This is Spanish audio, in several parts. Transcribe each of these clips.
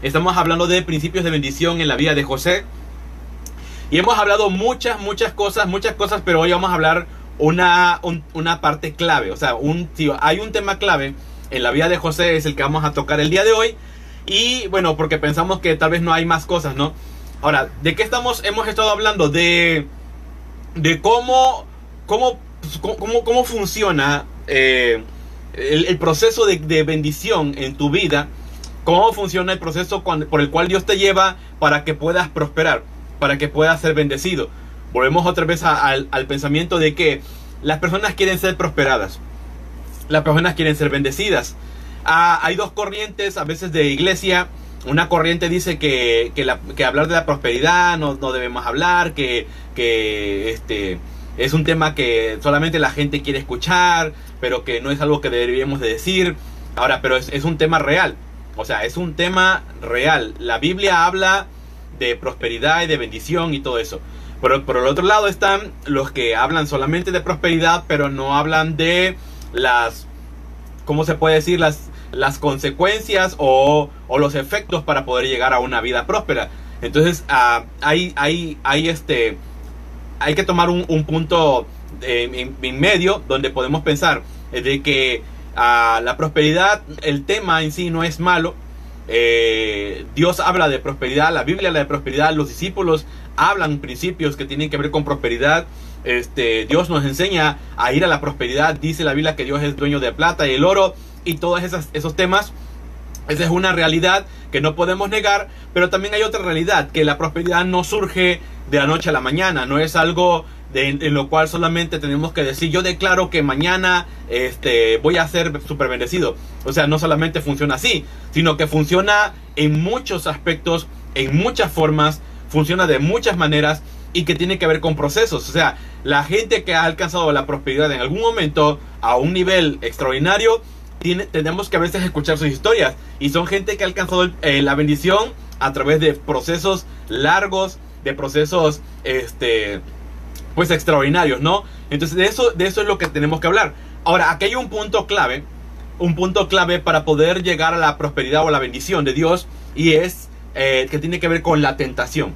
Estamos hablando de principios de bendición en la vida de José. Y hemos hablado muchas, muchas cosas, muchas cosas, pero hoy vamos a hablar una, una parte clave. O sea, un, si hay un tema clave en la vida de José, es el que vamos a tocar el día de hoy. Y bueno, porque pensamos que tal vez no hay más cosas, ¿no? Ahora, ¿de qué estamos? Hemos estado hablando de, de cómo, cómo, cómo, cómo funciona eh, el, proceso de, de, bendición en tu vida. Cómo funciona el proceso por el cual Dios te lleva para que puedas prosperar, para que puedas ser bendecido. Volvemos otra vez al pensamiento de que las personas quieren ser prosperadas. Las personas quieren ser bendecidas. Ah, hay dos corrientes a veces de iglesia. Una corriente dice que, que, hablar de la prosperidad no, no debemos hablar, que, que este, es un tema que solamente la gente quiere escuchar, pero que no es algo que deberíamos de decir. Ahora, pero es, es un tema real. O sea, es un tema real. La Biblia habla de prosperidad y de bendición y todo eso. Pero por el otro lado están los que hablan solamente de prosperidad, pero no hablan de las, ¿cómo se puede decir? Las, las consecuencias o, o los efectos para poder llegar a una vida próspera. Entonces, uh, hay, hay, hay, este, hay que tomar un, un punto en, en, medio donde podemos pensar de que uh, la prosperidad, el tema en sí no es malo. Eh, Dios habla de prosperidad, la Biblia habla de prosperidad, los discípulos hablan principios que tienen que ver con prosperidad. Este, Dios nos enseña a ir a la prosperidad. Dice la Biblia que Dios es dueño de plata y el oro y todos esos temas. Esa es una realidad que no podemos negar, pero también hay otra realidad, que la prosperidad no surge de la noche a la mañana, no es algo en lo cual solamente tenemos que decir, yo declaro que mañana este, voy a ser súper bendecido. O sea, no solamente funciona así, sino que funciona en muchos aspectos, en muchas formas, funciona de muchas maneras y que tiene que ver con procesos. O sea, la gente que ha alcanzado la prosperidad en algún momento a un nivel extraordinario, tiene, tenemos que a veces escuchar sus historias. Y son gente que ha alcanzado eh, la bendición a través de procesos largos, de procesos, este, pues extraordinarios, ¿no? Entonces de eso, de eso es lo que tenemos que hablar. Ahora, aquí hay un punto clave, un punto clave para poder llegar a la prosperidad o la bendición de Dios y es eh, que tiene que ver con la tentación.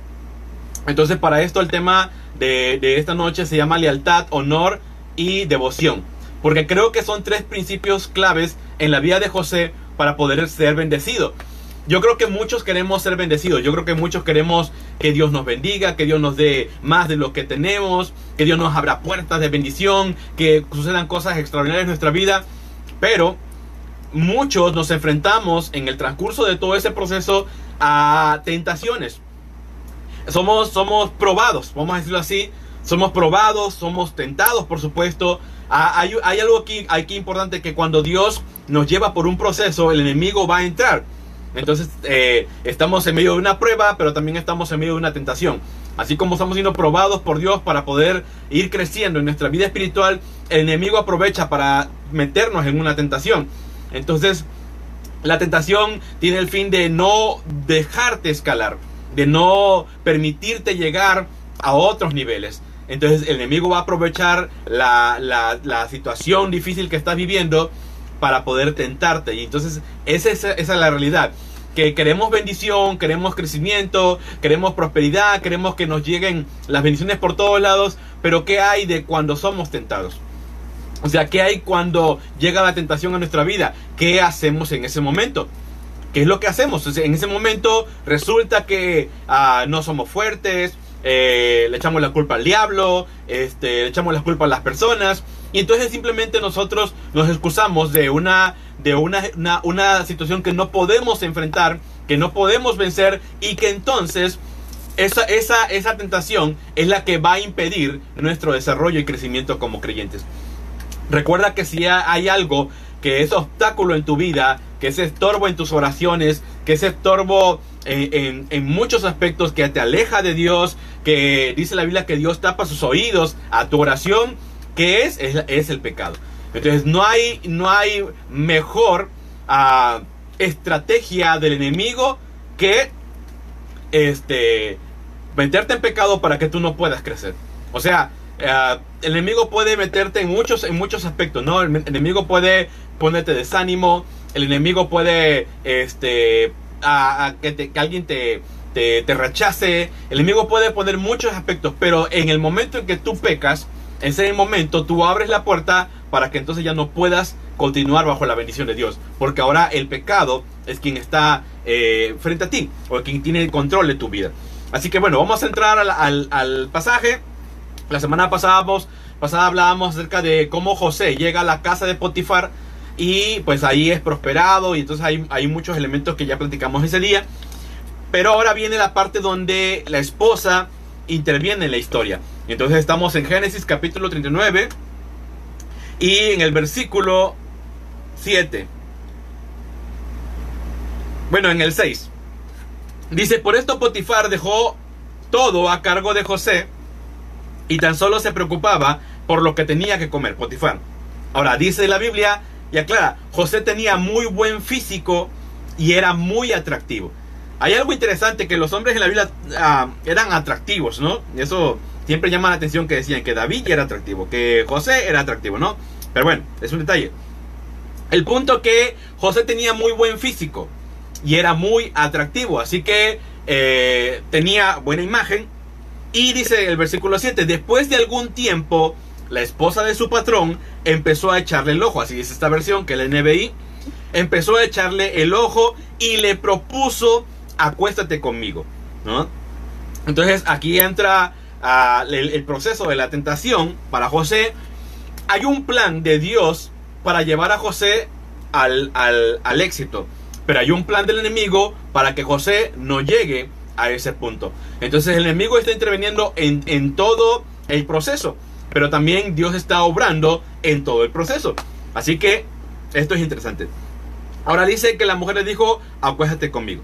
Entonces para esto el tema de, de esta noche se llama lealtad, honor y devoción. Porque creo que son tres principios claves en la vida de José para poder ser bendecido. Yo creo que muchos queremos ser bendecidos. Yo creo que muchos queremos que Dios nos bendiga, que Dios nos dé más de lo que tenemos, que Dios nos abra puertas de bendición, que sucedan cosas extraordinarias en nuestra vida. Pero muchos nos enfrentamos en el transcurso de todo ese proceso a tentaciones somos, somos probados, vamos a decirlo así, somos probados, somos tentados, por supuesto. Ah, hay, hay, algo aquí, aquí importante que cuando Dios nos lleva por un proceso, el enemigo va a entrar. Entonces, eh, estamos en medio de una prueba, pero también estamos en medio de una tentación. Así como estamos siendo probados por Dios para poder ir creciendo en nuestra vida espiritual, el enemigo aprovecha para meternos en una tentación. Entonces, la tentación tiene el fin de no dejarte escalar de no permitirte llegar a otros niveles. Entonces el enemigo va a aprovechar la, la, situación difícil que estás viviendo para poder tentarte. Y entonces esa, esa, esa es la realidad. Que queremos bendición, queremos crecimiento, queremos prosperidad, queremos que nos lleguen las bendiciones por todos lados. Pero ¿qué hay de cuando somos tentados? O sea, ¿qué hay cuando llega la tentación a nuestra vida? ¿Qué hacemos en ese momento? ¿Qué es lo que hacemos? En ese momento resulta que ah, no somos fuertes, eh, le echamos la culpa al diablo, este, le echamos la culpa a las personas, y entonces simplemente nosotros nos excusamos de una, de una, una, situación que no podemos enfrentar, que no podemos vencer, y que entonces esa, esa, esa tentación es la que va a impedir nuestro desarrollo y crecimiento como creyentes. Recuerda que si hay algo que es obstáculo en tu vida, que es estorbo en tus oraciones, que es estorbo en, muchos aspectos, que te aleja de Dios, que dice la Biblia que Dios tapa sus oídos a tu oración, que es? Es, el pecado. Entonces no hay, no hay mejor uh, estrategia del enemigo que este, meterte en pecado para que tú no puedas crecer. O sea, uh, el enemigo puede meterte en muchos, en muchos aspectos, ¿no? El enemigo puede ponerte desánimo, el enemigo puede este, a, que, alguien te, te, te, rechace. El enemigo puede poner muchos aspectos, pero en el momento en que tú pecas, ese momento tú abres la puerta para que entonces ya no puedas continuar bajo la bendición de Dios. Porque ahora el pecado es quien está eh, frente a ti o quien tiene el control de tu vida. Así que bueno, vamos a entrar al, al, pasaje. La semana pasada, pasada hablábamos acerca de cómo José llega a la casa de Potifar y pues ahí es prosperado y entonces hay, hay muchos elementos que ya platicamos ese día. Pero ahora viene la parte donde la esposa interviene en la historia. Entonces estamos en Génesis capítulo 39 y en el versículo 7. Bueno, en el 6. Dice, por esto Potifar dejó todo a cargo de José y tan solo se preocupaba por lo que tenía que comer Potifar. Ahora, dice la Biblia y aclara, José tenía muy buen físico y era muy atractivo. Hay algo interesante que los hombres en la Biblia ah, eran atractivos, ¿no? Eso siempre llama la atención que decían que David era atractivo, que José era atractivo, ¿no? Pero bueno, es un detalle. El punto que José tenía muy buen físico y era muy atractivo, así que eh, tenía buena imagen. Y dice el versículo 7, después de algún tiempo, la esposa de su patrón empezó a echarle el ojo, así dice esta versión que el NBI, empezó a echarle el ojo y le propuso, acuéstate conmigo, ¿no? Entonces aquí entra ah, el proceso de la tentación para José. Hay un plan de Dios para llevar a José al, al, éxito. Pero hay un plan del enemigo para que José no llegue a ese punto. Entonces el enemigo está interviniendo en, en, todo el proceso. Pero también Dios está obrando en todo el proceso. Así que esto es interesante. Ahora dice que la mujer le dijo, acuéstate conmigo.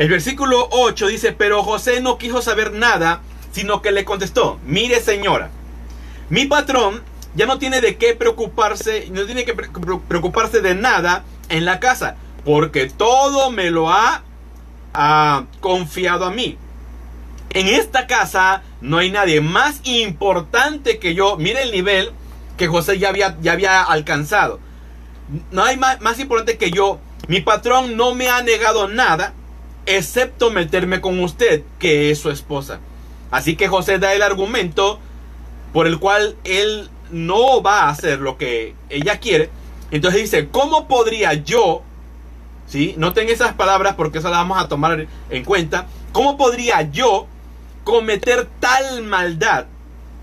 El versículo 8 dice, pero José no quiso saber nada, sino que le contestó, mire señora, mi patrón ya no tiene de qué preocuparse, no tiene que preocuparse de nada en la casa, porque todo me lo ha, confiado a mí. En esta casa no hay nadie más importante que yo. Mire el nivel que José ya había, ya había alcanzado. No hay más, más importante que yo. Mi patrón no me ha negado nada, excepto meterme con usted, que es su esposa. Así que José da el argumento por el cual él no va a hacer lo que ella quiere. Entonces dice, ¿cómo podría yo, ¿sí? Noten esas palabras porque eso las vamos a tomar en cuenta. ¿Cómo podría yo cometer tal maldad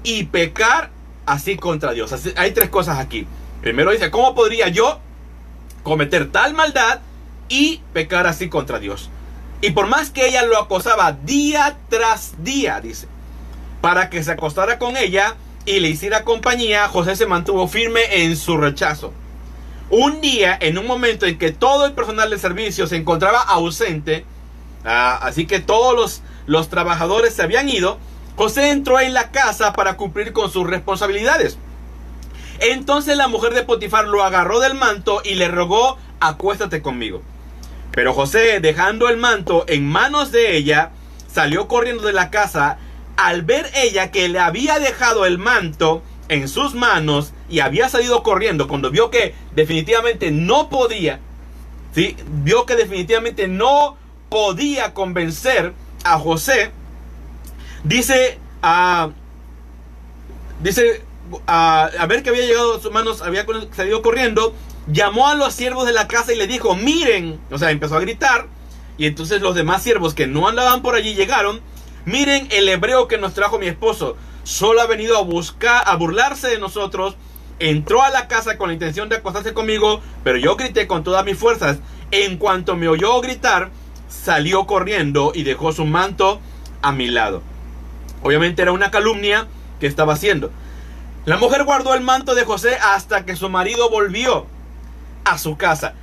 y pecar así contra Dios? hay tres cosas aquí. Primero dice, ¿cómo podría yo cometer tal maldad y pecar así contra Dios? Y por más que ella lo acosaba día tras día, dice, para que se acostara con ella, y le hiciera compañía, José se mantuvo firme en su rechazo. Un día, en un momento en que todo el personal de servicio se encontraba ausente, ah, así que todos los, los trabajadores se habían ido, José entró en la casa para cumplir con sus responsabilidades. Entonces la mujer de Potifar lo agarró del manto y le rogó, acuéstate conmigo. Pero José, dejando el manto en manos de ella, salió corriendo de la casa al ver ella que le había dejado el manto en sus manos y había salido corriendo, cuando vio que definitivamente no podía, ¿sí? vio que definitivamente no podía convencer a José, dice, a dice, a, ver que había llegado a sus manos, había salido corriendo, llamó a los siervos de la casa y le dijo, miren, o sea, empezó a gritar, y entonces los demás siervos que no andaban por allí llegaron, Miren el hebreo que nos trajo mi esposo. Solo ha venido a buscar, a burlarse de nosotros. Entró a la casa con la intención de acostarse conmigo, pero yo grité con todas mis fuerzas. En cuanto me oyó gritar, salió corriendo y dejó su manto a mi lado. Obviamente era una calumnia que estaba haciendo. La mujer guardó el manto de José hasta que su marido volvió a su casa.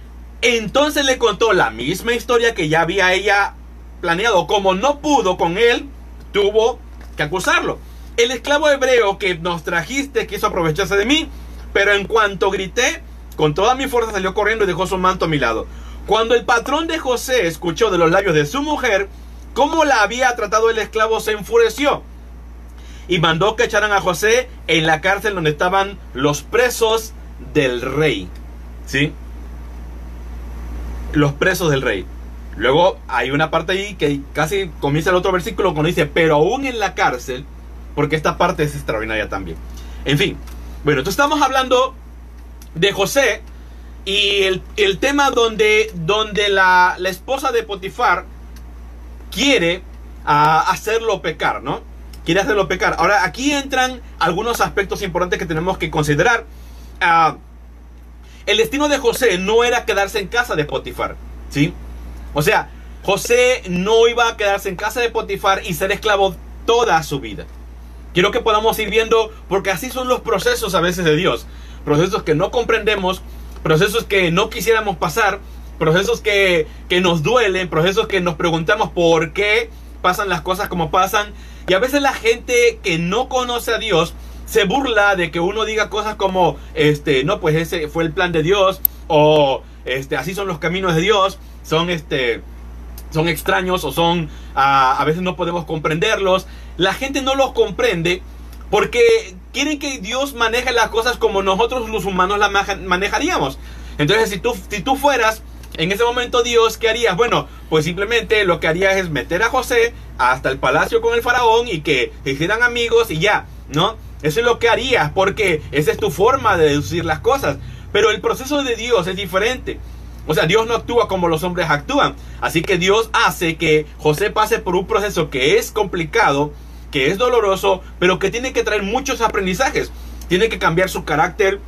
Entonces le contó la misma historia que ya había ella planeado. Como no pudo con él, tuvo que acusarlo. El esclavo hebreo que nos trajiste quiso aprovecharse de mí, pero en cuanto grité, con toda mi fuerza salió corriendo y dejó su manto a mi lado. Cuando el patrón de José escuchó de los labios de su mujer cómo la había tratado el esclavo, se enfureció y mandó que echaran a José en la cárcel donde estaban los presos del rey. ¿Sí? Los presos del rey. Luego hay una parte ahí que casi comienza el otro versículo cuando dice, pero aún en la cárcel, porque esta parte es extraordinaria también. En fin, bueno, entonces estamos hablando de José y el, tema donde, donde la, esposa de Potifar quiere ah, hacerlo pecar, ¿no? Quiere hacerlo pecar. Ahora, aquí entran algunos aspectos importantes que tenemos que considerar. Ah, el destino de José no era quedarse en casa de Potifar, ¿sí? O sea, José no iba a quedarse en casa de Potifar y ser esclavo toda su vida. Quiero que podamos ir viendo, porque así son los procesos a veces de Dios. Procesos que no comprendemos, procesos que no quisiéramos pasar, procesos que, que nos duelen, procesos que nos preguntamos por qué pasan las cosas como pasan. Y a veces la gente que no conoce a Dios se burla de que uno diga cosas como, este, no, pues ese fue el plan de Dios, o este, así son los caminos de Dios, son este, son extraños o son, a veces no podemos comprenderlos. La gente no los comprende porque quieren que Dios maneje las cosas como nosotros los humanos las manejaríamos. Entonces, si tú, si tú fueras en ese momento Dios, ¿qué harías? Bueno, pues simplemente lo que harías es meter a José hasta el palacio con el faraón y que se hicieran amigos y ya, ¿no? Eso es lo que harías porque esa es tu forma de deducir las cosas. Pero el proceso de Dios es diferente. O sea, Dios no actúa como los hombres actúan. Así que Dios hace que José pase por un proceso que es complicado, que es doloroso, pero que tiene que traer muchos aprendizajes. Tiene que cambiar su carácter.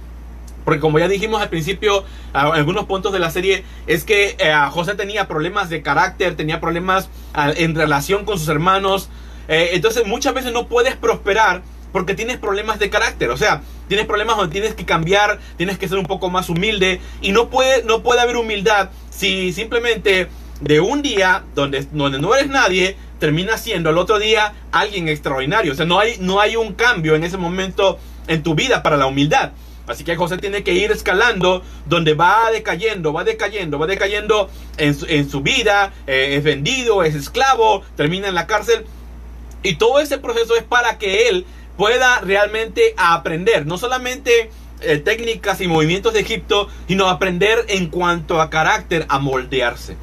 Porque como ya dijimos al principio, algunos puntos de la serie, es que eh, José tenía problemas de carácter, tenía problemas en relación con sus hermanos. Eh, entonces muchas veces no puedes prosperar porque tienes problemas de carácter. O sea, tienes problemas donde tienes que cambiar, tienes que ser un poco más humilde. Y no puede, no puede haber humildad si simplemente de un día donde, donde no eres nadie, terminas siendo al otro día alguien extraordinario. O sea, no hay, no hay un cambio en ese momento en tu vida para la humildad. Así que José tiene que ir escalando donde va decayendo, va decayendo, va decayendo en su, vida, eh, es vendido, es esclavo, termina en la cárcel. Y todo ese proceso es para que él pueda realmente aprender, no solamente eh, técnicas y movimientos de Egipto, sino aprender en cuanto a carácter, a moldearse.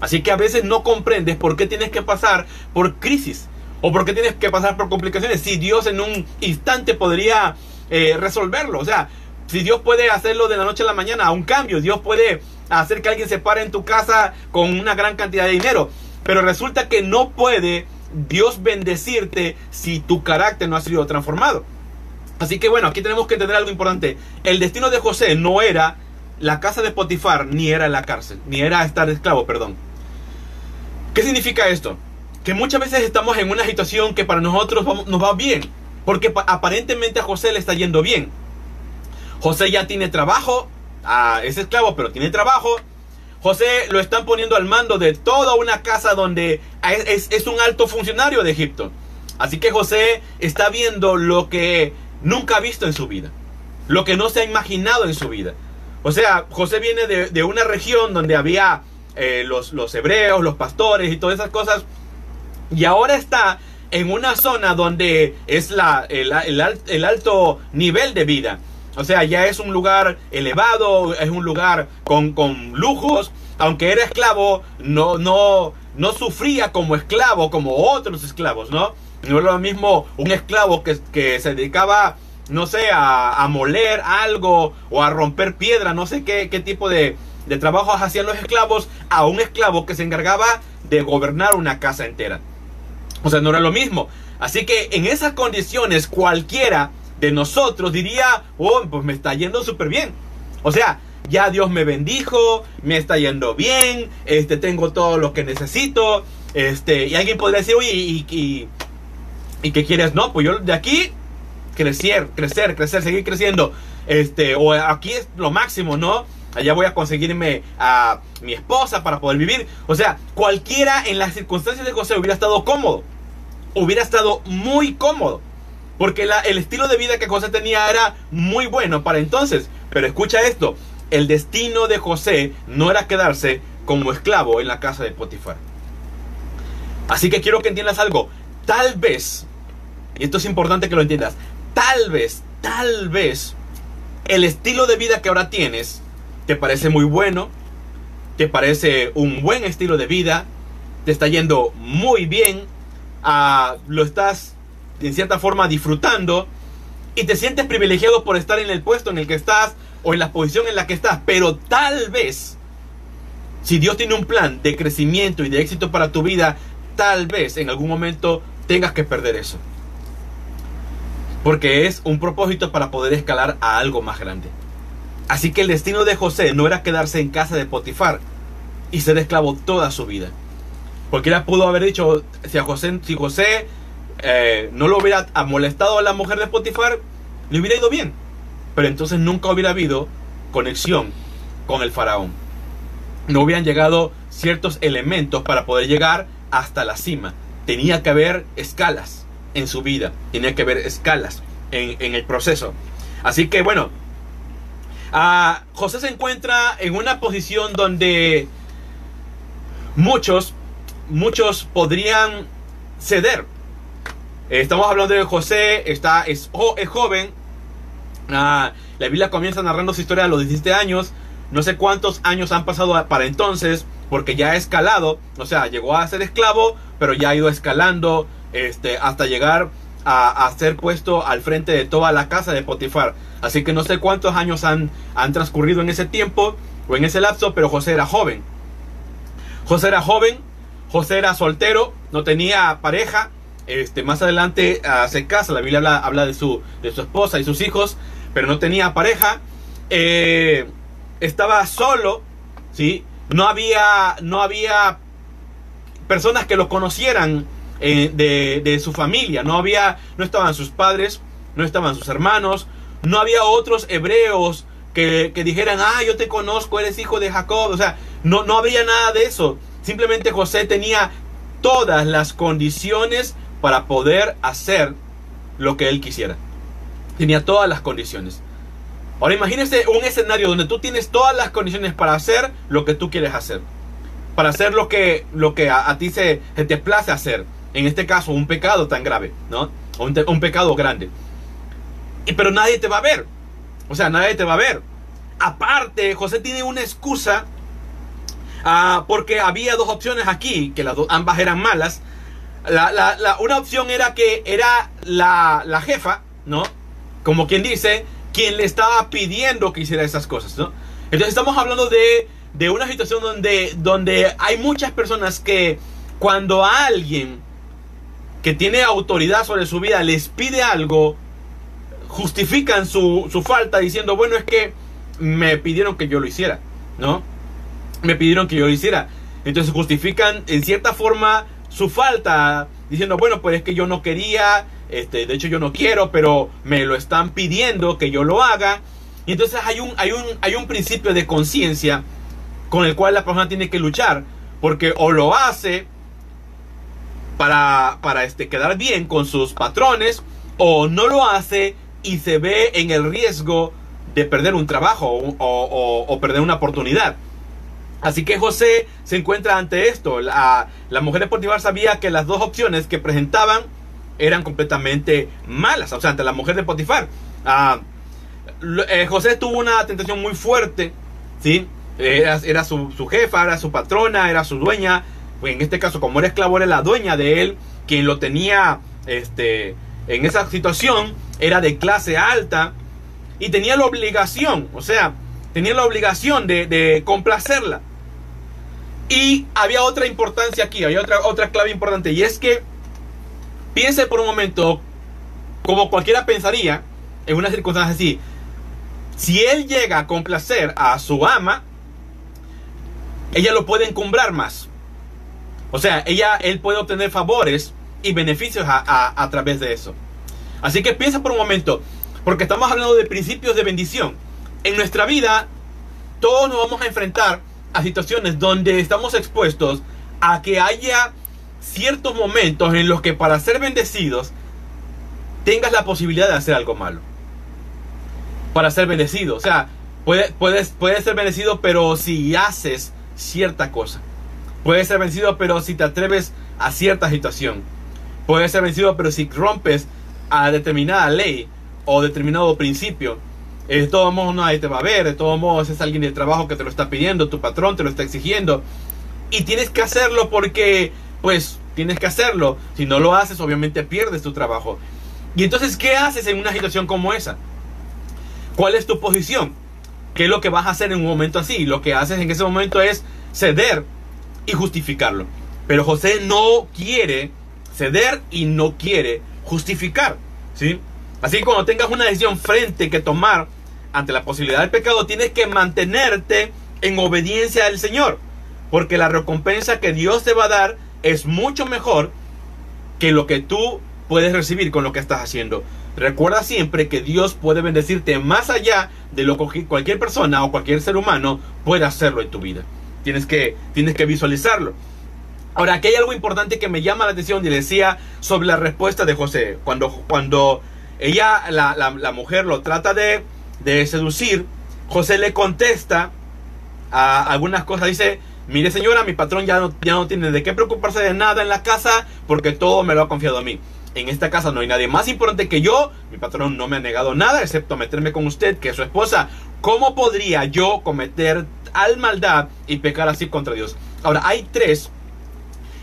Así que a veces no comprendes por qué tienes que pasar por crisis o por qué tienes que pasar por complicaciones si Dios en un instante podría eh, resolverlo. O sea, si Dios puede hacerlo de la noche a la mañana, a un cambio, Dios puede hacer que alguien se pare en tu casa con una gran cantidad de dinero. Pero resulta que no puede Dios bendecirte si tu carácter no ha sido transformado. Así que bueno, aquí tenemos que entender algo importante. El destino de José no era la casa de Potifar, ni era la cárcel, ni era estar esclavo, perdón. ¿Qué significa esto? Que muchas veces estamos en una situación que para nosotros nos va bien, porque aparentemente a José le está yendo bien. José ya tiene trabajo, ah, es esclavo, pero tiene trabajo, José lo están poniendo al mando de toda una casa donde es, un alto funcionario de Egipto. Así que José está viendo lo que nunca ha visto en su vida, lo que no se ha imaginado en su vida. O sea, José viene de, una región donde había eh, los, los hebreos, los pastores y todas esas cosas, y ahora está en una zona donde es la, el alto nivel de vida. O sea, ya es un lugar elevado, es un lugar con, lujos. Aunque era esclavo, no, no, no sufría como esclavo, como otros esclavos, ¿no? No era lo mismo un esclavo que, se dedicaba, no sé, a, moler algo o a romper piedra, no sé qué, qué tipo de, de trabajos hacían los esclavos, a un esclavo que se encargaba de gobernar una casa entera. O sea, no era lo mismo. Así que en esas condiciones cualquiera de nosotros diría, oh, pues me está yendo súper bien. O sea, ya Dios me bendijo, me está yendo bien, este, tengo todo lo que necesito, este, y alguien podría decir, oye, ¿y, y, y qué quieres? No, pues yo de aquí, crecer, crecer, crecer, seguir creciendo, este, o aquí es lo máximo, ¿no? Allá voy a conseguirme a mi esposa para poder vivir. O sea, cualquiera en las circunstancias de José hubiera estado cómodo, hubiera estado muy cómodo. Porque el estilo de vida que José tenía era muy bueno para entonces. Pero escucha esto, el destino de José no era quedarse como esclavo en la casa de Potifar. Así que quiero que entiendas algo. Tal vez, y esto es importante que lo entiendas, tal vez, tal vez, el estilo de vida que ahora tienes te parece muy bueno, te parece un buen estilo de vida, te está yendo muy bien, ah, lo estás en cierta forma disfrutando y te sientes privilegiado por estar en el puesto en el que estás o en la posición en la que estás, pero tal vez, si Dios tiene un plan de crecimiento y de éxito para tu vida, tal vez en algún momento tengas que perder eso. Porque es un propósito para poder escalar a algo más grande. Así que el destino de José no era quedarse en casa de Potifar y ser esclavo toda su vida. Él pudo haber dicho, si José eh, no lo hubiera molestado a la mujer de Potifar, le hubiera ido bien. Pero entonces nunca hubiera habido conexión con el faraón. No hubieran llegado ciertos elementos para poder llegar hasta la cima. Tenía que haber escalas en su vida. Tenía que haber escalas en, el proceso. Así que bueno, José se encuentra en una posición donde muchos, muchos podrían ceder Estamos hablando de José, está, es, es joven. Ah, la Biblia comienza narrando su historia a los 17 años. No sé cuántos años han pasado para entonces, porque ya ha escalado. O sea, llegó a ser esclavo, pero ya ha ido escalando este, hasta llegar a, ser puesto al frente de toda la casa de Potifar. Así que no sé cuántos años han, han transcurrido en ese tiempo o en ese lapso, pero José era joven. José era joven, José era soltero, no tenía pareja, este, más adelante uh, se casa, la Biblia habla, de, su, de su esposa y sus hijos, pero no tenía pareja. Eh, estaba solo, ¿sí? No había, no había personas que lo conocieran eh, de, su familia. No había, no estaban sus padres, no estaban sus hermanos, no había otros hebreos que, que, dijeran, ah, yo te conozco, eres hijo de Jacob. O sea, no, no había nada de eso. Simplemente José tenía todas las condiciones para poder hacer lo que él quisiera. Tenía todas las condiciones. Ahora imagínese un escenario donde tú tienes todas las condiciones para hacer lo que tú quieres hacer. Para hacer lo que, lo que a, ti se, te place hacer. En este caso, un pecado tan grave, ¿no? Un, pecado grande. Y, pero nadie te va a ver. O sea, nadie te va a ver. Aparte, José tiene una excusa ah, porque había dos opciones aquí, que las dos, ambas eran malas. La, una opción era que era la, jefa, ¿no? Como quien dice, quien le estaba pidiendo que hiciera esas cosas, ¿no? Entonces estamos hablando de, de una situación donde, donde hay muchas personas que cuando alguien que tiene autoridad sobre su vida les pide algo, justifican su, su falta diciendo, bueno, es que me pidieron que yo lo hiciera, ¿no? Me pidieron que yo lo hiciera. Entonces justifican en cierta forma su falta, diciendo, bueno, pues es que yo no quería, este, de hecho yo no quiero, pero me lo están pidiendo que yo lo haga. Y entonces hay un, hay un, hay un principio de conciencia con el cual la persona tiene que luchar, porque o lo hace para, para este, quedar bien con sus patrones, o no lo hace y se ve en el riesgo de perder un trabajo o perder una oportunidad. Así que José se encuentra ante esto. La, mujer de Potifar sabía que las dos opciones que presentaban eran completamente malas. O sea, ante la mujer de Potifar. Ah, eh, José tuvo una tentación muy fuerte. ¿sí? Era, su, jefa, era su patrona, era su dueña. En este caso, como era esclavo, era la dueña de él. Quien lo tenía este, en esa situación era de clase alta. Y tenía la obligación, o sea, tenía la obligación de complacerla. Y había otra importancia aquí, había otra, otra clave importante, y es que piense por un momento, como cualquiera pensaría, en una circunstancia así, si él llega a complacer a su ama, ella lo puede encumbrar más. O sea, ella, él puede obtener favores y beneficios a, a través de eso. Así que piensa por un momento, porque estamos hablando de principios de bendición. En nuestra vida, todos nos vamos a enfrentar a situaciones donde estamos expuestos a que haya ciertos momentos en los que para ser bendecidos tengas la posibilidad de hacer algo malo. Para ser bendecido. O sea, puedes, puedes, puedes ser bendecido, pero si haces cierta cosa. Puedes ser vencido, pero si te atreves a cierta situación. Puedes ser vencido, pero si rompes a determinada ley o determinado principio. De todos modos nadie te va a ver, de todos modos es alguien del trabajo que te lo está pidiendo, tu patrón te lo está exigiendo. Y tienes que hacerlo porque, pues, tienes que hacerlo. Si no lo haces, obviamente pierdes tu trabajo. Y entonces, ¿qué haces en una situación como esa? ¿Cuál es tu posición? ¿Qué es lo que vas a hacer en un momento así? Lo que haces en ese momento es ceder y justificarlo. Pero José no quiere ceder y no quiere justificar. ¿sí? Así que cuando tengas una decisión frente que tomar ante la posibilidad del pecado, tienes que mantenerte en obediencia al Señor. Porque la recompensa que Dios te va a dar es mucho mejor que lo que tú puedes recibir con lo que estás haciendo. Recuerda siempre que Dios puede bendecirte más allá de lo que cualquier persona o cualquier ser humano puede hacerlo en tu vida. Tienes que, tienes que visualizarlo. Ahora, aquí hay algo importante que me llama la atención y decía sobre la respuesta de José. Cuando, cuando ella, la, la, mujer, lo trata de, de seducir, José le contesta a algunas cosas. Dice, mire señora, mi patrón ya no, ya no tiene de qué preocuparse de nada en la casa porque todo me lo ha confiado a mí. En esta casa no hay nadie más importante que yo. Mi patrón no me ha negado nada excepto meterme con usted, que es su esposa. ¿Cómo podría yo cometer tal maldad y pecar así contra Dios? Ahora, hay tres,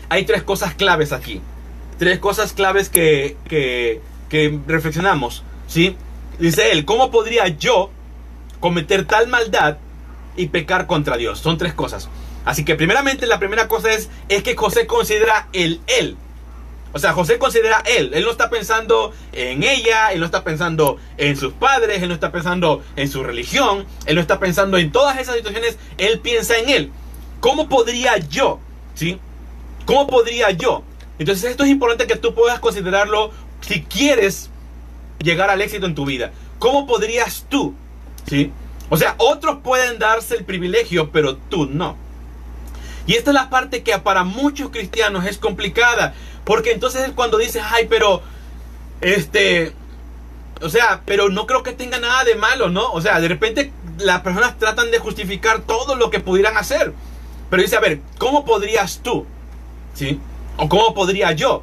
hay tres cosas claves aquí. Tres cosas claves que, que, que reflexionamos. ¿sí? Dice él, ¿cómo podría yo cometer tal maldad y pecar contra Dios? Son tres cosas. Así que primeramente la primera cosa es, es que José considera el él. O sea, José considera él. Él no está pensando en ella, él no está pensando en sus padres, él no está pensando en su religión, él no está pensando en todas esas situaciones, él piensa en él. ¿Cómo podría yo? ¿Sí? ¿Cómo podría yo? Entonces esto es importante que tú puedas considerarlo si quieres llegar al éxito en tu vida. ¿Cómo podrías tú? ¿Sí? O sea, otros pueden darse el privilegio, pero tú no. Y esta es la parte que para muchos cristianos es complicada. Porque entonces cuando dices, ay, pero, este, o sea, pero no creo que tenga nada de malo, ¿no? O sea, de repente las personas tratan de justificar todo lo que pudieran hacer. Pero dice, a ver, ¿cómo podrías tú? ¿Sí? ¿O cómo podría yo?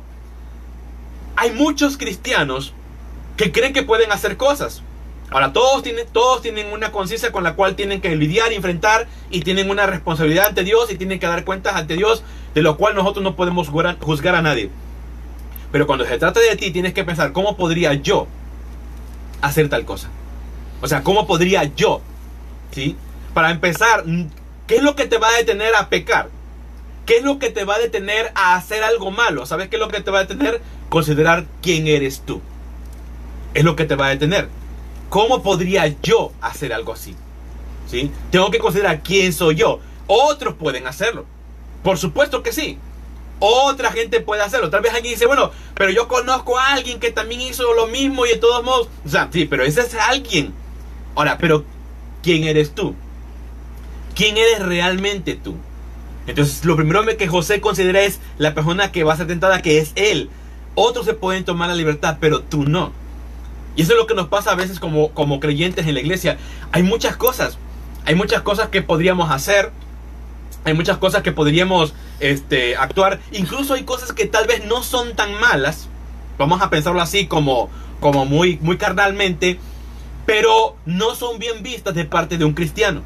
Hay muchos cristianos que creen que pueden hacer cosas. Ahora, todos tienen, todos tienen una conciencia con la cual tienen que lidiar, enfrentar y tienen una responsabilidad ante Dios y tienen que dar cuentas ante Dios de lo cual nosotros no podemos juzgar a nadie. Pero cuando se trata de ti, tienes que pensar, ¿cómo podría yo hacer tal cosa? O sea, ¿cómo podría yo? ¿Sí? Para empezar, ¿qué es lo que te va a detener a pecar? ¿Qué es lo que te va a detener a hacer algo malo? ¿Sabes qué es lo que te va a detener? Considerar quién eres tú. Es lo que te va a detener. ¿Cómo podría yo hacer algo así? ¿Sí? Tengo que considerar quién soy yo. Otros pueden hacerlo. Por supuesto que sí. Otra gente puede hacerlo. Tal vez alguien dice, bueno, pero yo conozco a alguien que también hizo lo mismo y de todos modos. O sea, sí, pero ese es alguien. Ahora, pero ¿quién eres tú? ¿Quién eres realmente tú? Entonces, lo primero que José considera es la persona que va a ser tentada, que es él. Otros se pueden tomar la libertad, pero tú no. Y eso es lo que nos pasa a veces como, como creyentes en la iglesia. Hay muchas cosas. Hay muchas cosas que podríamos hacer hay muchas cosas que podríamos este, actuar. Incluso hay cosas que tal vez no son tan malas. Vamos a pensarlo así como, como muy, muy carnalmente. Pero no son bien vistas de parte de un cristiano.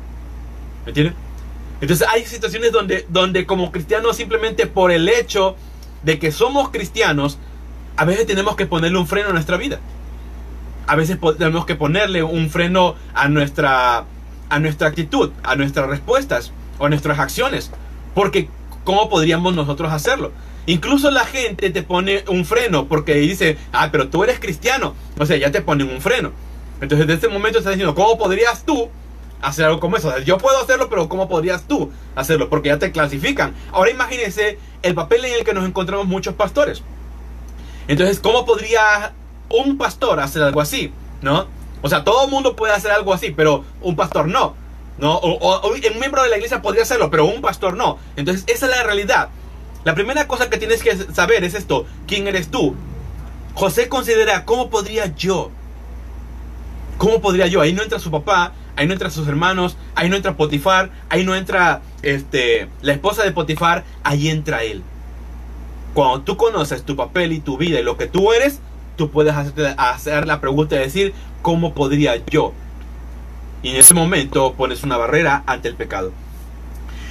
¿Me entiendes? Entonces hay situaciones donde, donde como cristianos simplemente por el hecho de que somos cristianos, a veces tenemos que ponerle un freno a nuestra vida. A veces tenemos que ponerle un freno a nuestra, a nuestra actitud, a nuestras respuestas o nuestras acciones. Porque ¿cómo podríamos nosotros hacerlo? Incluso la gente te pone un freno porque dice, ah, pero tú eres cristiano. O sea, ya te ponen un freno. Entonces, desde este momento estás diciendo, ¿cómo podrías tú hacer algo como eso? yo puedo hacerlo, pero ¿cómo podrías tú hacerlo? Porque ya te clasifican. Ahora imagínense el papel en el que nos encontramos muchos pastores. Entonces, ¿cómo podría un pastor hacer algo así? ¿No? O sea, todo el mundo puede hacer algo así, pero un pastor no. ¿no? O, un miembro de la iglesia podría hacerlo, pero un pastor no. Entonces, esa es la realidad. La primera cosa que tienes que saber es esto: ¿quién eres tú? José considera, ¿cómo podría yo? ¿Cómo podría yo? Ahí no entra su papá, ahí no entra sus hermanos, ahí no entra Potifar, ahí no entra este, la esposa de Potifar, ahí entra él. Cuando tú conoces tu papel y tu vida y lo que tú eres, tú puedes hacer la pregunta y decir, ¿cómo podría yo Y en ese momento pones una barrera ante el pecado.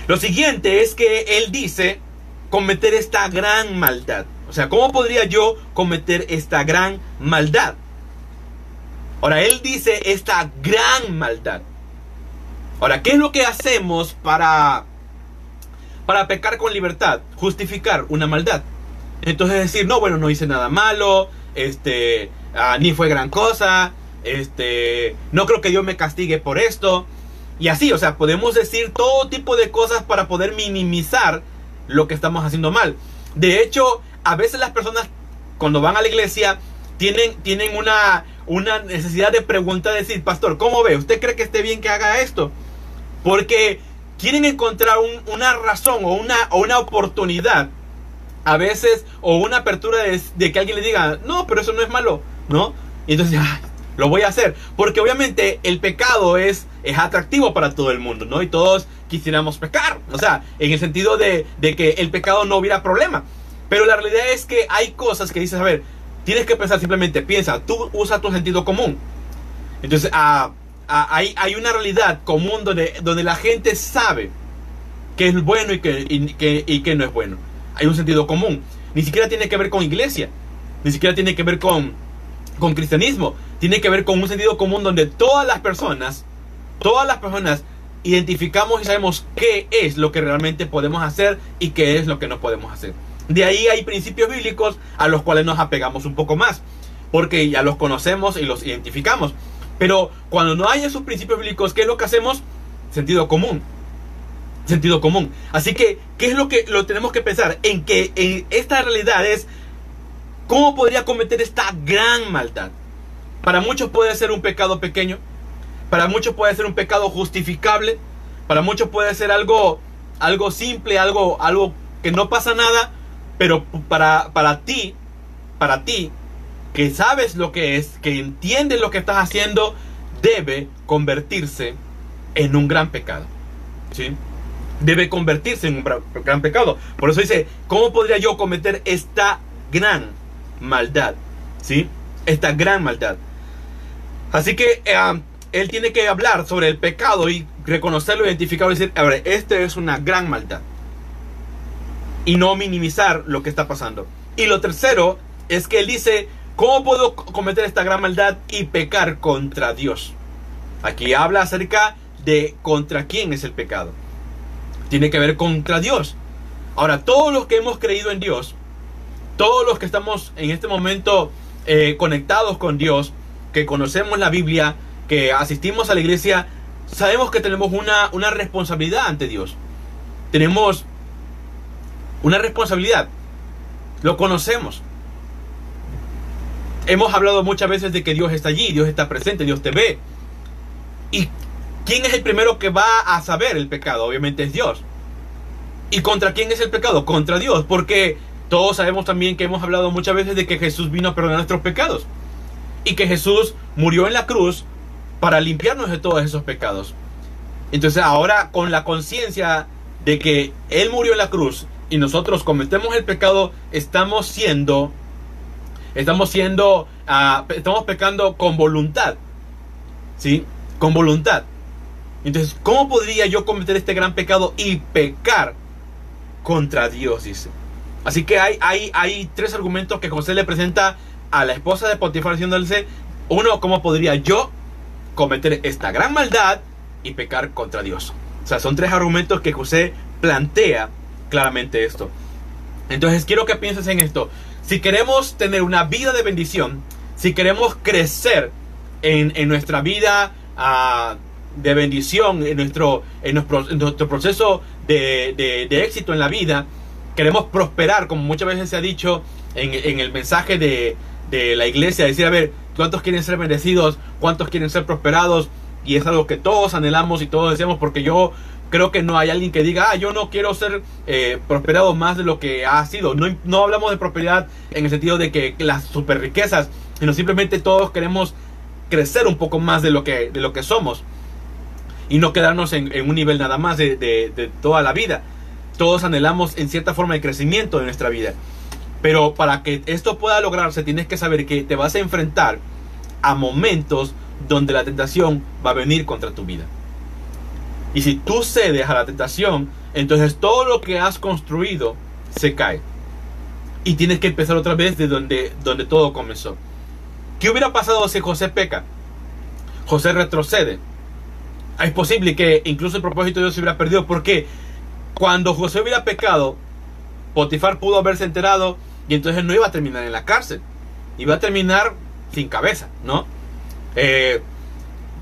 Lo siguiente es que él dice cometer esta gran maldad. O sea, ¿cómo podría yo cometer esta gran maldad? Ahora, él dice esta gran maldad. Ahora, ¿qué es lo que hacemos para, para pecar con libertad? Justificar una maldad. Entonces decir, no, bueno, no hice nada malo, este, ah, ni fue gran cosa, este, no creo que Dios me castigue por esto. Y así, o sea, podemos decir todo tipo de cosas para poder minimizar lo que estamos haciendo mal. De hecho, a veces las personas cuando van a la iglesia tienen, tienen una, una necesidad de preguntar, decir, pastor, ¿cómo ve? ¿Usted cree que esté bien que haga esto? Porque quieren encontrar una razón o una, o una oportunidad a veces, o una apertura de, que alguien le diga, no, pero eso no es malo, ¿no? Y entonces, lo voy a hacer. Porque obviamente el pecado es, es atractivo para todo el mundo, ¿no? Y todos quisiéramos pecar. O sea, en el sentido de, que el pecado no hubiera problema. Pero la realidad es que hay cosas que dices, a ver, tienes que pensar simplemente, piensa, tú usa tu sentido común. Entonces, ah, ah, hay, hay, una realidad común donde, donde la gente sabe que es bueno y que, y que no es bueno hay un sentido común. Ni siquiera tiene que ver con iglesia, ni siquiera tiene que ver con, con cristianismo, tiene que ver con un sentido común donde todas las personas, todas las personas identificamos y sabemos qué es lo que realmente podemos hacer y qué es lo que no podemos hacer. De ahí hay principios bíblicos a los cuales nos apegamos un poco más, porque ya los conocemos y los identificamos. Pero cuando no hay esos principios bíblicos, ¿qué es lo que hacemos? Sentido común sentido común. Así que, ¿qué es lo que lo tenemos que pensar? En que en esta realidad es cómo podría cometer esta gran maldad. Para muchos puede ser un pecado pequeño, para muchos puede ser un pecado justificable, para muchos puede ser algo, algo simple, algo, algo que no pasa nada, pero para, para ti, para ti, que sabes lo que es, que entiendes lo que estás haciendo, debe convertirse en un gran pecado. ¿Sí? Debe convertirse en un gran pecado. Por eso dice, ¿cómo podría yo cometer esta gran maldad? ¿Sí? Esta gran maldad. Así que eh, él tiene que hablar sobre el pecado y reconocerlo, identificarlo y decir, a ver, este es una gran maldad. Y no minimizar lo que está pasando. Y lo tercero es que él dice, ¿cómo puedo cometer esta gran maldad y pecar contra Dios? Aquí habla acerca de contra quién es el pecado tiene que ver contra Dios. Ahora, todos los que hemos creído en Dios, todos los que estamos en este momento eh, conectados con Dios, que conocemos la Biblia, que asistimos a la iglesia, sabemos que tenemos una, una responsabilidad ante Dios. Tenemos una responsabilidad. Lo conocemos. Hemos hablado muchas veces de que Dios está allí, Dios está presente, Dios te ve. Y ¿Quién es el primero que va a saber el pecado? Obviamente es Dios. ¿Y contra quién es el pecado? Contra Dios, porque todos sabemos también que hemos hablado muchas veces de que Jesús vino a perdonar nuestros pecados y que Jesús murió en la cruz para limpiarnos de todos esos pecados. Entonces ahora con la conciencia de que Él murió en la cruz y nosotros cometemos el pecado, estamos siendo, estamos siendo, uh, estamos pecando con voluntad, ¿sí? Con voluntad. Entonces, ¿cómo podría yo cometer este gran pecado y pecar contra Dios? Dice. Así que hay, hay, hay tres argumentos que José le presenta a la esposa de Potifar diciéndole, uno, ¿cómo podría yo cometer esta gran maldad y pecar contra Dios? O sea, son tres argumentos que José plantea claramente esto. Entonces, quiero que pienses en esto. Si queremos tener una vida de bendición, si queremos crecer en, nuestra vida uh, de bendición en nuestro, en nuestro, proceso de, éxito en la vida, queremos prosperar, como muchas veces se ha dicho en, el mensaje de, la iglesia, decir, a ver, ¿cuántos quieren ser bendecidos? ¿Cuántos quieren ser prosperados? Y es algo que todos anhelamos y todos deseamos, porque yo creo que no hay alguien que diga, ah, yo no quiero ser eh, prosperado más de lo que ha sido. No, no hablamos de prosperidad en el sentido de que las super riquezas, sino simplemente todos queremos crecer un poco más de lo que, de lo que somos y no quedarnos en, un nivel nada más de, toda la vida. Todos anhelamos en cierta forma de crecimiento de nuestra vida. Pero para que esto pueda lograrse tienes que saber que te vas a enfrentar a momentos donde la tentación va a venir contra tu vida. Y si tú cedes a la tentación, entonces todo lo que has construido se cae. Y tienes que empezar otra vez de donde, donde todo comenzó. ¿Qué hubiera pasado si José peca? José retrocede. Es posible que incluso el propósito de Dios se hubiera perdido porque cuando José hubiera pecado, Potifar pudo haberse enterado y entonces no iba a terminar en la cárcel. Iba a terminar sin cabeza, ¿no? Eh,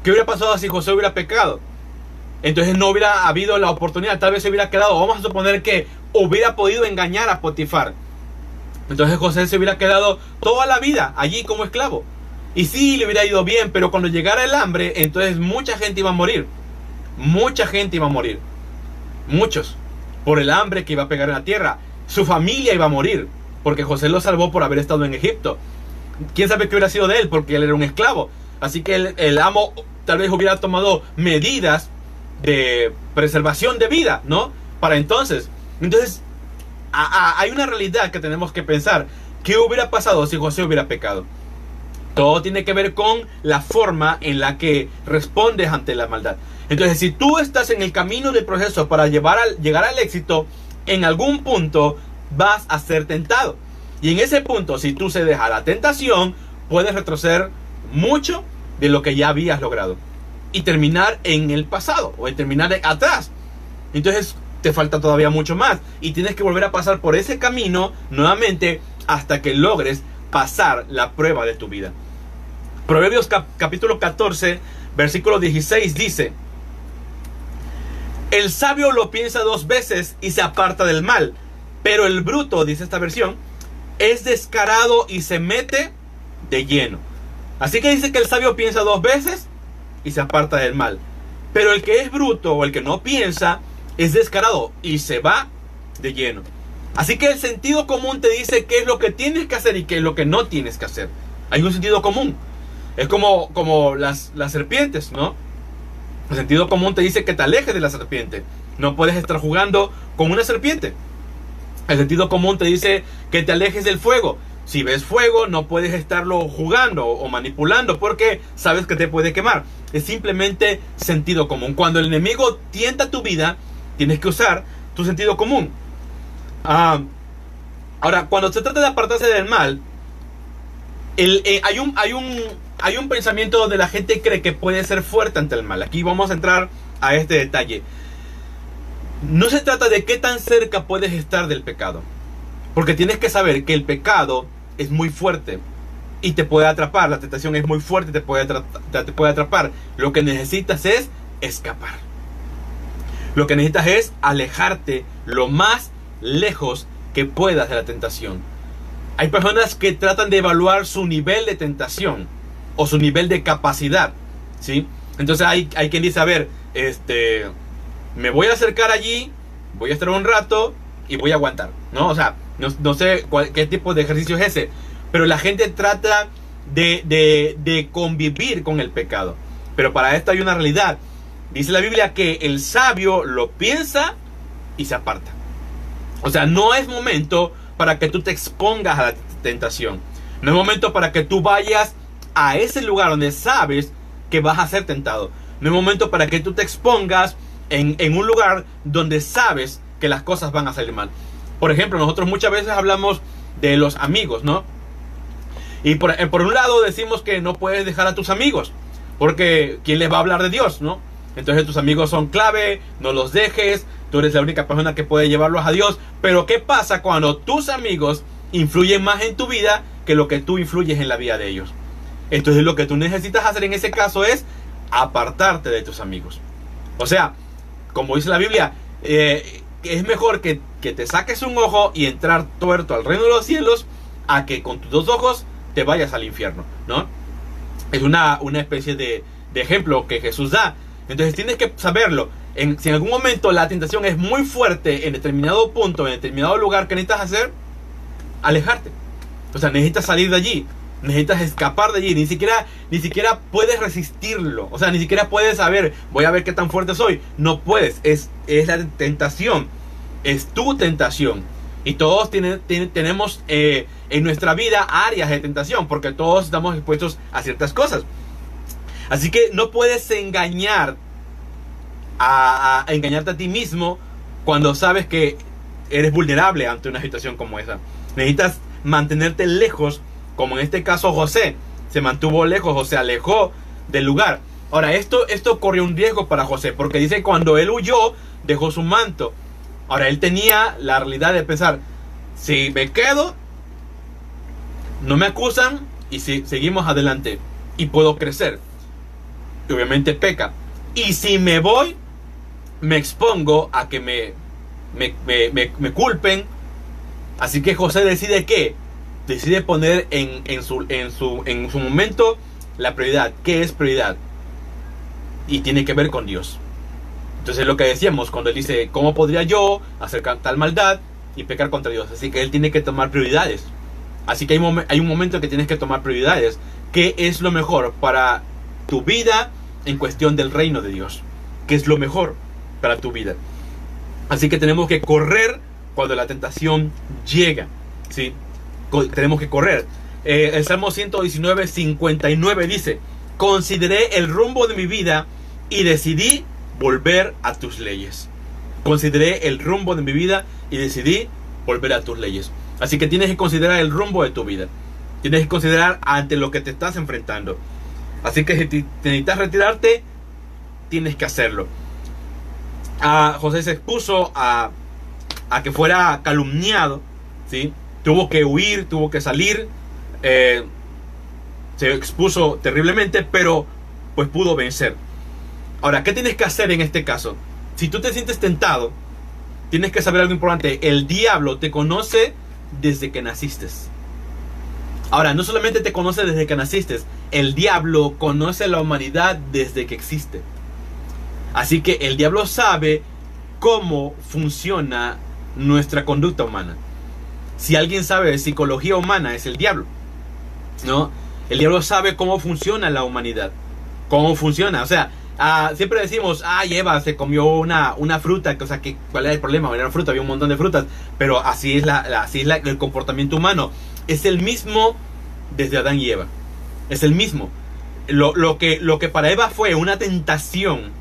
¿Qué hubiera pasado si José hubiera pecado? Entonces no hubiera habido la oportunidad, tal vez se hubiera quedado, vamos a suponer que hubiera podido engañar a Potifar. Entonces José se hubiera quedado toda la vida allí como esclavo. Y sí, le hubiera ido bien, pero cuando llegara el hambre, entonces mucha gente iba a morir. Mucha gente iba a morir. Muchos. Por el hambre que iba a pegar en la tierra. Su familia iba a morir. Porque José lo salvó por haber estado en Egipto. ¿Quién sabe qué hubiera sido de él? Porque él era un esclavo. Así que el, amo tal vez hubiera tomado medidas de preservación de vida, ¿no? Para entonces. Entonces, hay una realidad que tenemos que pensar. ¿Qué hubiera pasado si José hubiera pecado? Todo tiene que ver con la forma en la que respondes ante la maldad. Entonces, si tú estás en el camino del proceso para llevar al, llegar al éxito, en algún punto vas a ser tentado. Y en ese punto, si tú cedes a la tentación, puedes retroceder mucho de lo que ya habías logrado. Y terminar en el pasado o terminar atrás. Entonces, te falta todavía mucho más. Y tienes que volver a pasar por ese camino nuevamente hasta que logres pasar la prueba de tu vida. Proverbios capítulo 14, versículo 16 dice, el sabio lo piensa dos veces y se aparta del mal, pero el bruto, dice esta versión, es descarado y se mete de lleno. Así que dice que el sabio piensa dos veces y se aparta del mal. Pero el que es bruto o el que no piensa es descarado y se va de lleno. Así que el sentido común te dice qué es lo que tienes que hacer y qué es lo que no tienes que hacer. Hay un sentido común. Es como, como las, las serpientes, ¿no? El sentido común te dice que te alejes de la serpiente. No puedes estar jugando con una serpiente. El sentido común te dice que te alejes del fuego. Si ves fuego, no puedes estarlo jugando o manipulando porque sabes que te puede quemar. Es simplemente sentido común. Cuando el enemigo tienta tu vida, tienes que usar tu sentido común. Ah, ahora, cuando se trata de apartarse del mal, eh, hay, un, hay, un, hay un pensamiento donde la gente cree que puede ser fuerte ante el mal. Aquí vamos a entrar a este detalle. No se trata de qué tan cerca puedes estar del pecado. Porque tienes que saber que el pecado es muy fuerte y te puede atrapar. La tentación es muy fuerte y te puede, te puede atrapar. Lo que necesitas es escapar. Lo que necesitas es alejarte lo más lejos que puedas de la tentación. Hay personas que tratan de evaluar su nivel de tentación o su nivel de capacidad, ¿sí? Entonces hay, hay quien dice, a ver, este, me voy a acercar allí, voy a estar un rato y voy a aguantar, ¿no? O sea, no, sé qué tipo de ejercicio es ese, pero la gente trata de, de, de convivir con el pecado. Pero para esto hay una realidad. Dice la Biblia que el sabio lo piensa y se aparta. O sea, no es momento para que tú te expongas a la tentación. No es momento para que tú vayas a ese lugar donde sabes que vas a ser tentado. No es momento para que tú te expongas en, un lugar donde sabes que las cosas van a salir mal. Por ejemplo, nosotros muchas veces hablamos de los amigos, ¿no? Y por, eh, por, un lado decimos que no puedes dejar a tus amigos, porque ¿quién les va a hablar de Dios, no? Entonces tus amigos son clave, no los dejes, tú eres la única persona que puede llevarlos a Dios. Pero ¿qué pasa cuando tus amigos influyen más en tu vida que lo que tú influyes en la vida de ellos? Entonces lo que tú necesitas hacer en ese caso es apartarte de tus amigos. O sea, como dice la Biblia, eh, es mejor que, te saques un ojo y entrar tuerto al reino de los cielos a que con tus dos ojos te vayas al infierno, ¿no? Es una, una especie de, de ejemplo que Jesús da. Entonces tienes que saberlo si en algún momento la tentación es muy fuerte en determinado punto, en determinado lugar, ¿qué necesitas hacer? Alejarte. O sea, necesitas salir de allí. Necesitas escapar de allí. Ni siquiera, ni siquiera puedes resistirlo. O sea, ni siquiera puedes saber, voy a ver qué tan fuerte soy. No puedes. Es, es la tentación. Es tu tentación. Y todos tenemos eh, en nuestra vida áreas de tentación. Porque todos estamos expuestos a ciertas cosas. Así que no puedes engañar a, engañarte a ti mismo cuando sabes que eres vulnerable ante una situación como esa. Necesitas mantenerte lejos, como en este caso José se mantuvo lejos o se alejó del lugar. Ahora, esto, esto corrió un riesgo para José, porque dice cuando él huyó, dejó su manto. Ahora, él tenía la realidad de pensar, si me quedo, no me acusan y si seguimos adelante y puedo crecer. obviamente peca. Y si me voy, me expongo a que me, me, culpen. Así que José decide qué? Decide poner en, en, su, en, su, en su momento la prioridad. ¿Qué es prioridad? Y tiene que ver con Dios. Entonces lo que decíamos cuando él dice, ¿cómo podría yo hacer tal maldad y pecar contra Dios? Así que él tiene que tomar prioridades. Así que hay, hay un momento que tienes que tomar prioridades. ¿Qué es lo mejor para tu vida en cuestión del reino de Dios? ¿Qué es lo mejor para tu vida? Así que tenemos que correr cuando la tentación llega. ¿sí? Tenemos que correr. Eh, el Salmo 119, 59 dice, consideré el rumbo de mi vida y decidí volver a tus leyes. Consideré el rumbo de mi vida y decidí volver a tus leyes. Así que tienes que considerar el rumbo de tu vida. Tienes que considerar ante lo que te estás enfrentando. Así que si necesitas retirarte, tienes que hacerlo. A José se expuso a, a que fuera calumniado. ¿sí? Tuvo que huir, tuvo que salir. Eh, se expuso terriblemente, pero pues pudo vencer. Ahora, ¿qué tienes que hacer en este caso? Si tú te sientes tentado, tienes que saber algo importante. El diablo te conoce desde que naciste. Ahora, no solamente te conoce desde que naciste, el diablo conoce la humanidad desde que existe. Así que el diablo sabe cómo funciona nuestra conducta humana. Si alguien sabe de psicología humana es el diablo. ¿No? El diablo sabe cómo funciona la humanidad. Cómo funciona. O sea, Ah, siempre decimos, ah, Eva se comió una, una fruta, o sea, que, ¿cuál era el problema? Era fruta, había un montón de frutas, pero así es, la, así es el comportamiento humano. Es el mismo desde Adán y Eva. Es el mismo. Lo, lo, que, lo que para Eva fue una tentación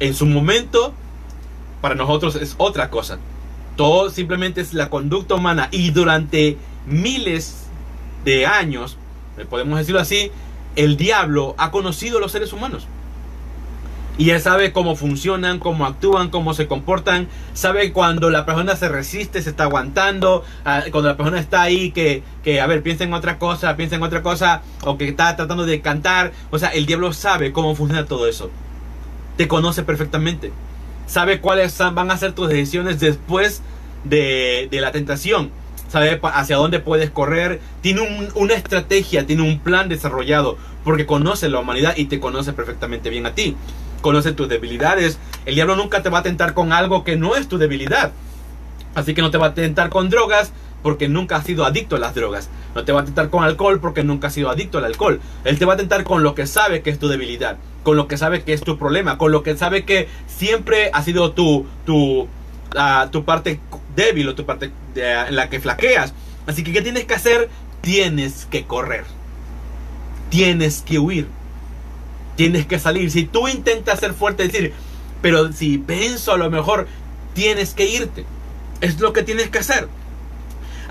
en su momento, para nosotros es otra cosa. Todo simplemente es la conducta humana y durante miles de años, podemos decirlo así, el diablo ha conocido a los seres humanos. Y él sabe cómo funcionan, cómo actúan, cómo se comportan. Sabe cuando la persona se resiste, se está aguantando. Ah, cuando la persona está ahí que, que, a ver, piensa en otra cosa, piensa en otra cosa. O que está tratando de cantar. O sea, el diablo sabe cómo funciona todo eso. Te conoce perfectamente. Sabe cuáles van a ser tus decisiones después de, de la tentación. Sabe hacia dónde puedes correr. Tiene una estrategia, tiene un plan desarrollado. Porque conoce la humanidad y te conoce perfectamente bien a ti conoce tus debilidades. El diablo nunca te va a tentar con algo que no es tu debilidad. Así que no te va a tentar con drogas porque nunca has sido adicto a las drogas. No te va a tentar con alcohol porque nunca has sido adicto al alcohol. Él te va a tentar con lo que sabe que es tu debilidad, con lo que sabe que es tu problema, con lo que sabe que siempre ha sido tu, tu, ah, tu parte débil o tu parte en la que flaqueas. Así que, ¿qué tienes que hacer? Tienes que correr. Tienes que huir tienes que salir. Si tú intentas ser fuerte, decir, pero si pienso a lo mejor, tienes que irte. Es lo que tienes que hacer.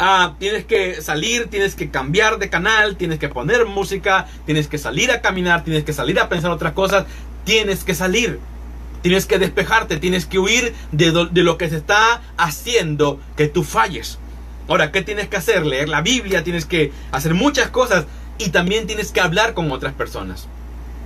Ah, tienes que salir, tienes que cambiar de canal, tienes que poner música, tienes que salir a caminar, tienes que salir a pensar otras cosas, tienes que salir. Tienes que despejarte, tienes que huir de, de lo que se está haciendo que tú falles. Ahora, ¿qué tienes que hacer? Leer la Biblia, tienes que hacer muchas cosas y también tienes que hablar con otras personas.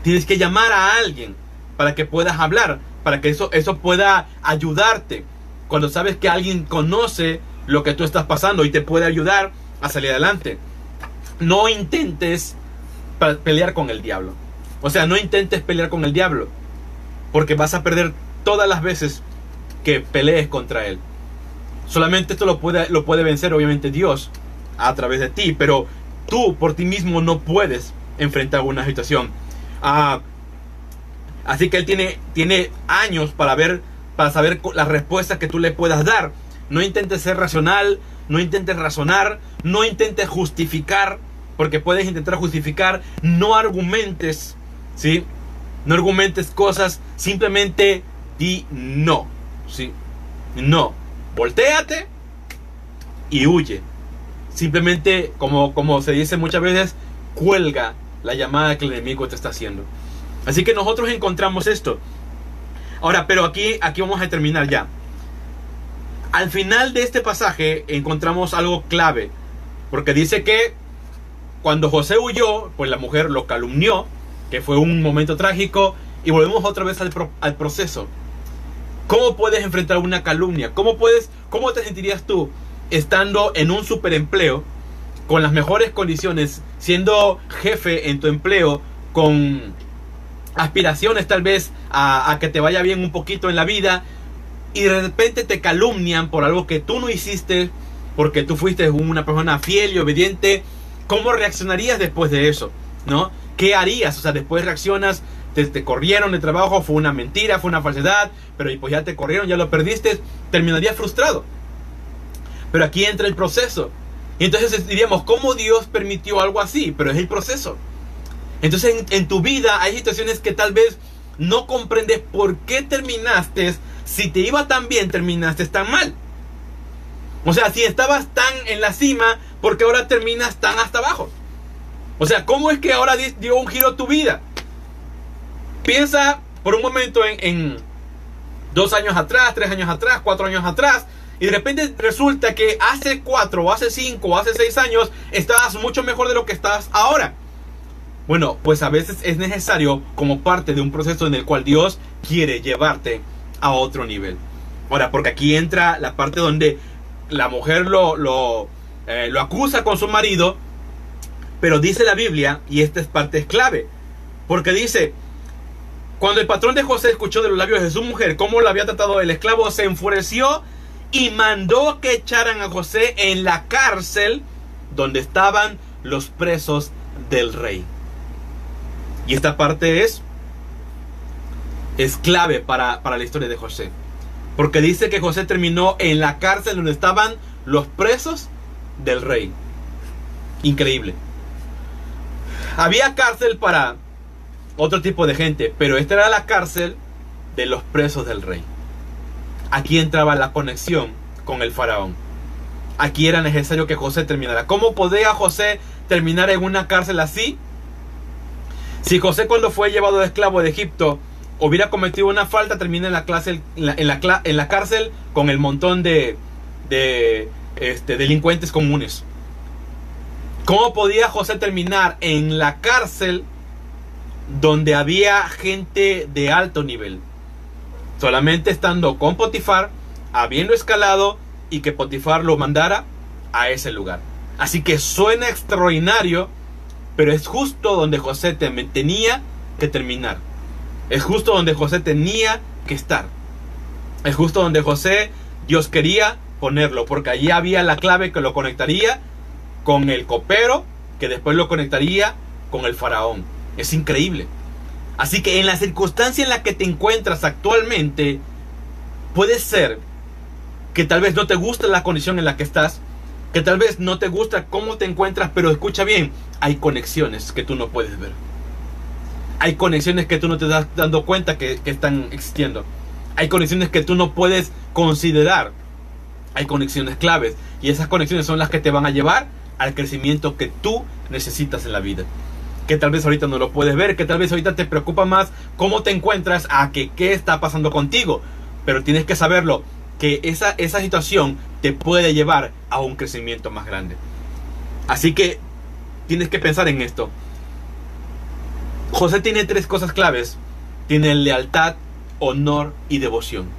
Tienes que llamar a alguien para que puedas hablar, para que eso, eso pueda ayudarte. Cuando sabes que alguien conoce lo que tú estás pasando y te puede ayudar a salir adelante. No intentes pelear con el diablo. O sea, no intentes pelear con el diablo. Porque vas a perder todas las veces que pelees contra él. Solamente esto lo puede, lo puede vencer obviamente Dios a través de ti. Pero tú por ti mismo no puedes enfrentar una situación. Ah, así que él tiene, tiene años para ver, para saber las respuestas que tú le puedas dar. No intentes ser racional, no intentes razonar, no intentes justificar, porque puedes intentar justificar, no argumentes, ¿sí? No argumentes cosas, simplemente di no, ¿sí? No, volteate y huye. Simplemente, como, como se dice muchas veces, cuelga la llamada que el enemigo te está haciendo. Así que nosotros encontramos esto. Ahora, pero aquí, aquí vamos a terminar ya. Al final de este pasaje encontramos algo clave, porque dice que cuando José huyó, pues la mujer lo calumnió, que fue un momento trágico, y volvemos otra vez al, al proceso. ¿Cómo puedes enfrentar una calumnia? ¿Cómo, puedes, ¿Cómo te sentirías tú estando en un superempleo, con las mejores condiciones, siendo jefe en tu empleo, con aspiraciones tal vez a que te vaya bien un poquito en la vida, y de repente te calumnian por algo que tú no hiciste, porque tú fuiste una persona fiel y obediente, ¿cómo reaccionarías después de eso? ¿No? ¿Qué harías? O sea, después reaccionas, te, corrieron de trabajo, fue una mentira, fue una falsedad, pero pues ya te corrieron, ya lo perdiste, terminarías frustrado. Pero aquí entra el proceso. Y entonces diríamos, ¿cómo Dios permitió algo así? Pero es el proceso. Entonces en, en tu vida hay situaciones que tal vez no comprendes por qué terminaste si te iba tan bien, terminaste tan mal. O sea, si estabas tan en la cima, porque ahora terminas tan hasta abajo? O sea, ¿cómo es que ahora dio un giro tu vida? Piensa por un momento en, dos años atrás, tres años atrás, cuatro años atrás, y de repente resulta que hace cuatro, o hace cinco, o hace seis años, estabas mucho mejor de lo que estás ahora. Bueno, pues a veces es necesario como parte de un proceso en el cual Dios quiere llevarte a otro nivel. Ahora, porque aquí entra la parte donde la mujer lo, lo, eh, acusa con su marido, pero dice la Biblia, y esta es parte clave, porque dice, cuando el patrón de José escuchó de los labios de su mujer cómo lo había tratado el esclavo, se enfureció y mandó que echaran a José en la cárcel donde estaban los presos del rey. Y esta parte es es clave para, la historia de José. Porque dice que José terminó en la cárcel donde estaban los presos del rey. Increíble. Había cárcel para otro tipo de gente, pero esta era la cárcel de los presos del rey. Aquí entraba la conexión con el faraón. Aquí era necesario que José terminara. ¿Cómo podía José terminar en una cárcel así? Si José cuando fue llevado de esclavo de Egipto hubiera cometido una falta, termina en la, clase, en la, en la, cárcel con el montón de, de este, delincuentes comunes. ¿Cómo podía José terminar en la cárcel donde había gente de alto nivel? Solamente estando con Potifar, habiendo escalado y que Potifar lo mandara a ese lugar. Así que suena extraordinario, pero es justo donde José tenía que terminar. Es justo donde José tenía que estar. Es justo donde José Dios quería ponerlo, porque allí había la clave que lo conectaría con el copero, que después lo conectaría con el faraón. Es increíble. Así que en la circunstancia en la que te encuentras actualmente, puede ser que tal vez no te guste la condición en la que estás, que tal vez no te gusta cómo te encuentras, pero escucha bien, hay conexiones que tú no puedes ver. Hay conexiones que tú no te das dando cuenta que, están existiendo. Hay conexiones que tú no puedes considerar. Hay conexiones claves. Y esas conexiones son las que te van a llevar al crecimiento que tú necesitas en la vida. Que tal vez ahorita no lo puedes ver, que tal vez ahorita te preocupa más cómo te encuentras a que qué está pasando contigo. Pero tienes que saberlo, que esa, esa situación te puede llevar a un crecimiento más grande. Así que tienes que pensar en esto. José tiene tres cosas claves. Tiene lealtad, honor y devoción.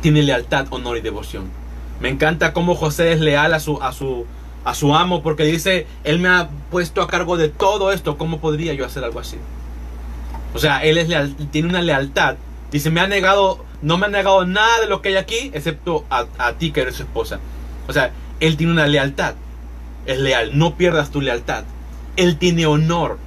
Tiene lealtad, honor y devoción. Me encanta cómo José es leal a su, a su, a su amo porque dice, él me ha puesto a cargo de todo esto, ¿cómo podría yo hacer algo así? O sea, él es leal, tiene una lealtad. Dice, me ha negado, no me ha negado nada de lo que hay aquí, excepto a, a ti que eres su esposa. O sea, él tiene una lealtad. Es leal, no pierdas tu lealtad. Él tiene honor.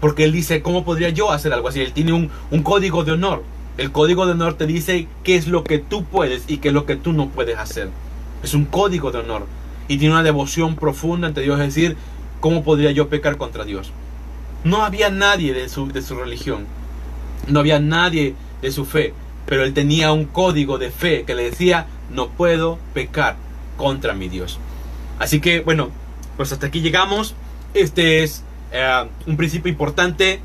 Porque él dice, ¿cómo podría yo hacer algo así? Él tiene un, código de honor. El código de honor te dice qué es lo que tú puedes y qué es lo que tú no puedes hacer. Es un código de honor. Y tiene una devoción profunda ante Dios. Es decir, ¿cómo podría yo pecar contra Dios? No había nadie de su, de su religión. No había nadie de su fe. Pero él tenía un código de fe que le decía, no puedo pecar contra mi Dios. Así que bueno, pues hasta aquí llegamos. Este es eh, un principio importante.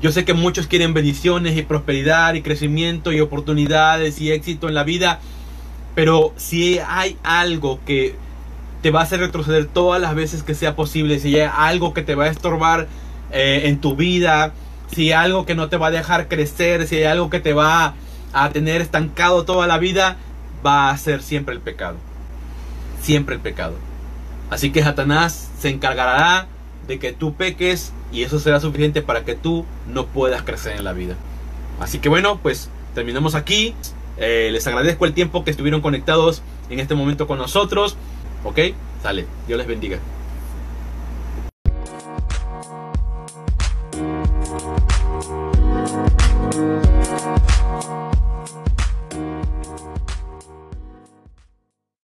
Yo sé que muchos quieren bendiciones y prosperidad y crecimiento y oportunidades y éxito en la vida. Pero si hay algo que te va a hacer retroceder todas las veces que sea posible, si hay algo que te va a estorbar eh, en tu vida, si hay algo que no te va a dejar crecer, si hay algo que te va a tener estancado toda la vida, va a ser siempre el pecado. Siempre el pecado. Así que Satanás se encargará de que tú peques y eso será suficiente para que tú no puedas crecer en la vida. Así que bueno, pues terminamos aquí. Eh, les agradezco el tiempo que estuvieron conectados en este momento con nosotros. ¿Ok? Sale. Dios les bendiga.